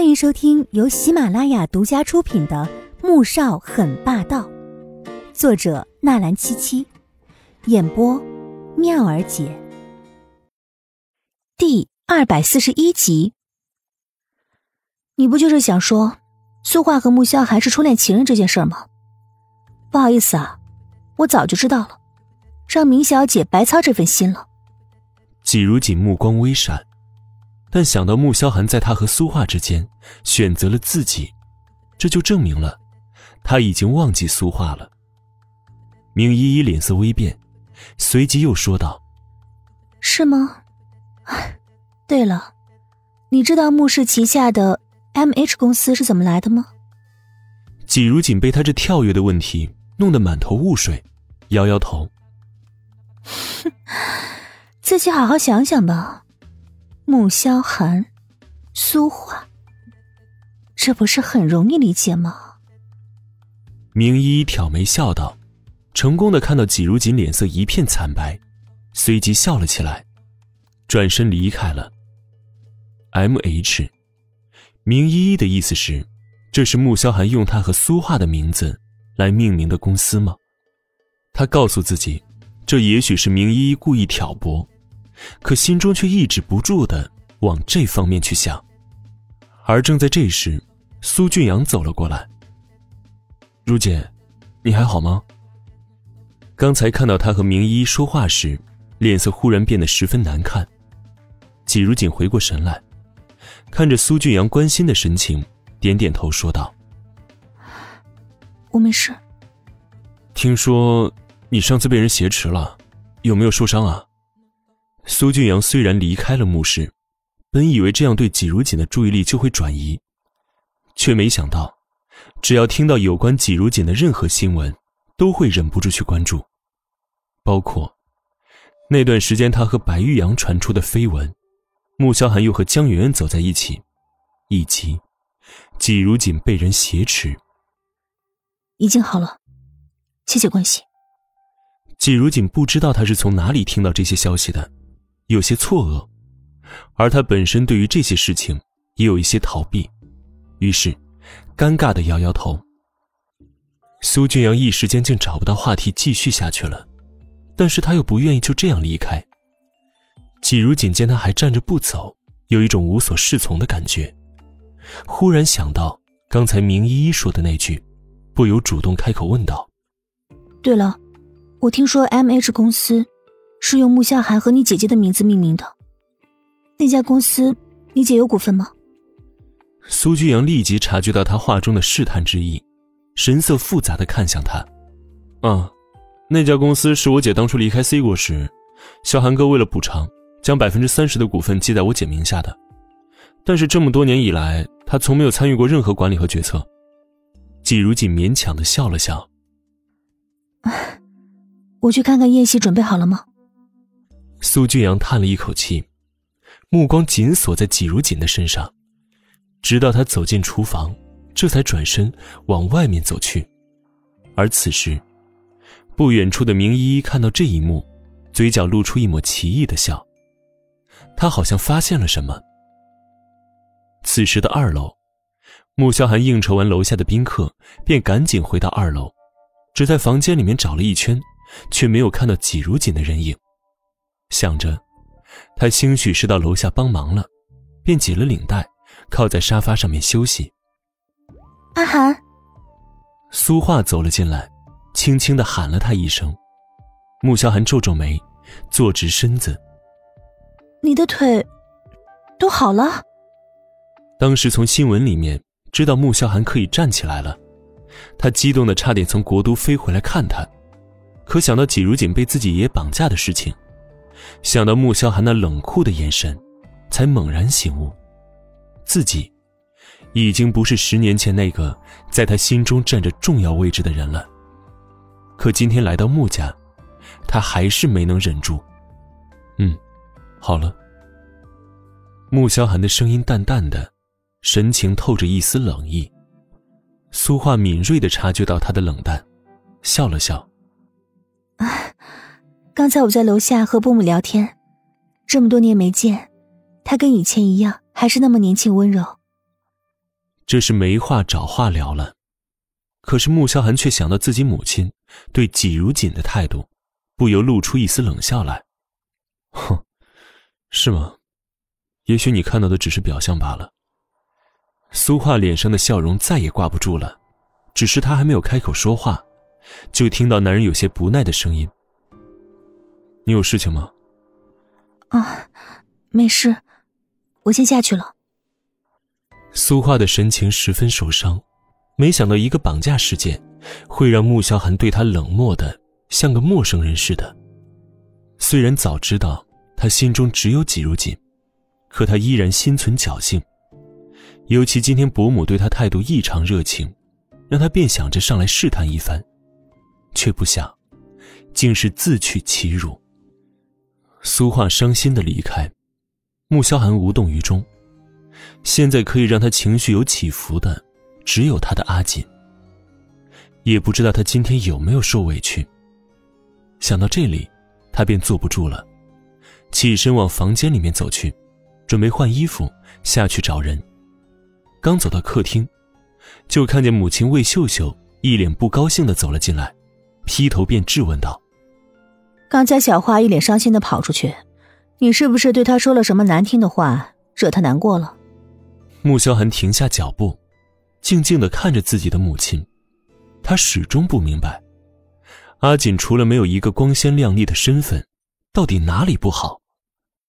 欢迎收听由喜马拉雅独家出品的《穆少很霸道》，作者纳兰七七，演播妙儿姐。第二百四十一集，你不就是想说苏画和穆萧寒是初恋情人这件事吗？不好意思啊，我早就知道了，让明小姐白操这份心了。季如锦目光微闪。但想到穆萧寒在他和苏画之间选择了自己，这就证明了他已经忘记苏画了。明依依脸色微变，随即又说道：“是吗？对了，你知道穆氏旗下的 M H 公司是怎么来的吗？”季如锦被他这跳跃的问题弄得满头雾水，摇摇头：“ 自己好好想想吧。”穆萧寒，苏画，这不是很容易理解吗？明依挑眉笑道，成功的看到季如锦脸色一片惨白，随即笑了起来，转身离开了。M H，明依依的意思是，这是穆萧寒用他和苏画的名字来命名的公司吗？他告诉自己，这也许是明依依故意挑拨。可心中却抑制不住的往这方面去想，而正在这时，苏俊阳走了过来。如姐，你还好吗？刚才看到他和明依依说话时，脸色忽然变得十分难看。季如锦回过神来，看着苏俊阳关心的神情，点点头说道：“我没事。听说你上次被人挟持了，有没有受伤啊？”苏俊阳虽然离开了墓室，本以为这样对季如锦的注意力就会转移，却没想到，只要听到有关季如锦的任何新闻，都会忍不住去关注，包括那段时间他和白玉阳传出的绯闻，穆萧寒又和江媛媛走在一起，以及季如锦被人挟持。已经好了，谢谢关心。季如锦不知道他是从哪里听到这些消息的。有些错愕，而他本身对于这些事情也有一些逃避，于是尴尬的摇摇头。苏俊阳一时间竟找不到话题继续下去了，但是他又不愿意就这样离开。季如锦见他还站着不走，有一种无所适从的感觉，忽然想到刚才明依依说的那句，不由主动开口问道：“对了，我听说 M H 公司。”是用穆夏涵和你姐姐的名字命名的。那家公司，你姐有股份吗？苏居阳立即察觉到他话中的试探之意，神色复杂的看向他。啊，那家公司是我姐当初离开 C 国时，萧寒哥为了补偿，将百分之三十的股份记在我姐名下的。但是这么多年以来，他从没有参与过任何管理和决策。季如锦勉强的笑了笑。我去看看宴席准备好了吗？苏俊阳叹了一口气，目光紧锁在季如锦的身上，直到他走进厨房，这才转身往外面走去。而此时，不远处的明依依看到这一幕，嘴角露出一抹奇异的笑。她好像发现了什么。此时的二楼，穆萧寒应酬完楼下的宾客，便赶紧回到二楼，只在房间里面找了一圈，却没有看到季如锦的人影。想着，他兴许是到楼下帮忙了，便解了领带，靠在沙发上面休息。阿寒，苏画走了进来，轻轻的喊了他一声。穆萧寒皱皱眉，坐直身子。你的腿都好了？当时从新闻里面知道穆萧寒可以站起来了，他激动的差点从国都飞回来看他，可想到季如锦被自己爷爷绑架的事情。想到穆萧寒那冷酷的眼神，才猛然醒悟，自己已经不是十年前那个在他心中占着重要位置的人了。可今天来到穆家，他还是没能忍住。嗯，好了。穆萧寒的声音淡淡的，神情透着一丝冷意。苏画敏锐的察觉到他的冷淡，笑了笑。刚才我在楼下和伯母聊天，这么多年没见，他跟以前一样，还是那么年轻温柔。这是没话找话聊了。可是穆萧寒却想到自己母亲对季如锦的态度，不由露出一丝冷笑来：“哼，是吗？也许你看到的只是表象罢了。”苏画脸上的笑容再也挂不住了，只是他还没有开口说话，就听到男人有些不耐的声音：“你有事情吗？”“啊，没事，我先下去了。”苏画的神情十分受伤。没想到一个绑架事件，会让穆萧寒对他冷漠的像个陌生人似的。虽然早知道他心中只有季如锦，可他依然心存侥幸。尤其今天伯母对他态度异常热情，让他便想着上来试探一番，却不想，竟是自取其辱。苏画伤心的离开，穆萧寒无动于衷。现在可以让他情绪有起伏的。只有他的阿锦，也不知道他今天有没有受委屈。想到这里，他便坐不住了，起身往房间里面走去，准备换衣服下去找人。刚走到客厅，就看见母亲魏秀秀一脸不高兴的走了进来，劈头便质问道：“刚才小花一脸伤心的跑出去，你是不是对她说了什么难听的话，惹她难过了？”穆萧寒停下脚步。静静的看着自己的母亲，他始终不明白，阿锦除了没有一个光鲜亮丽的身份，到底哪里不好。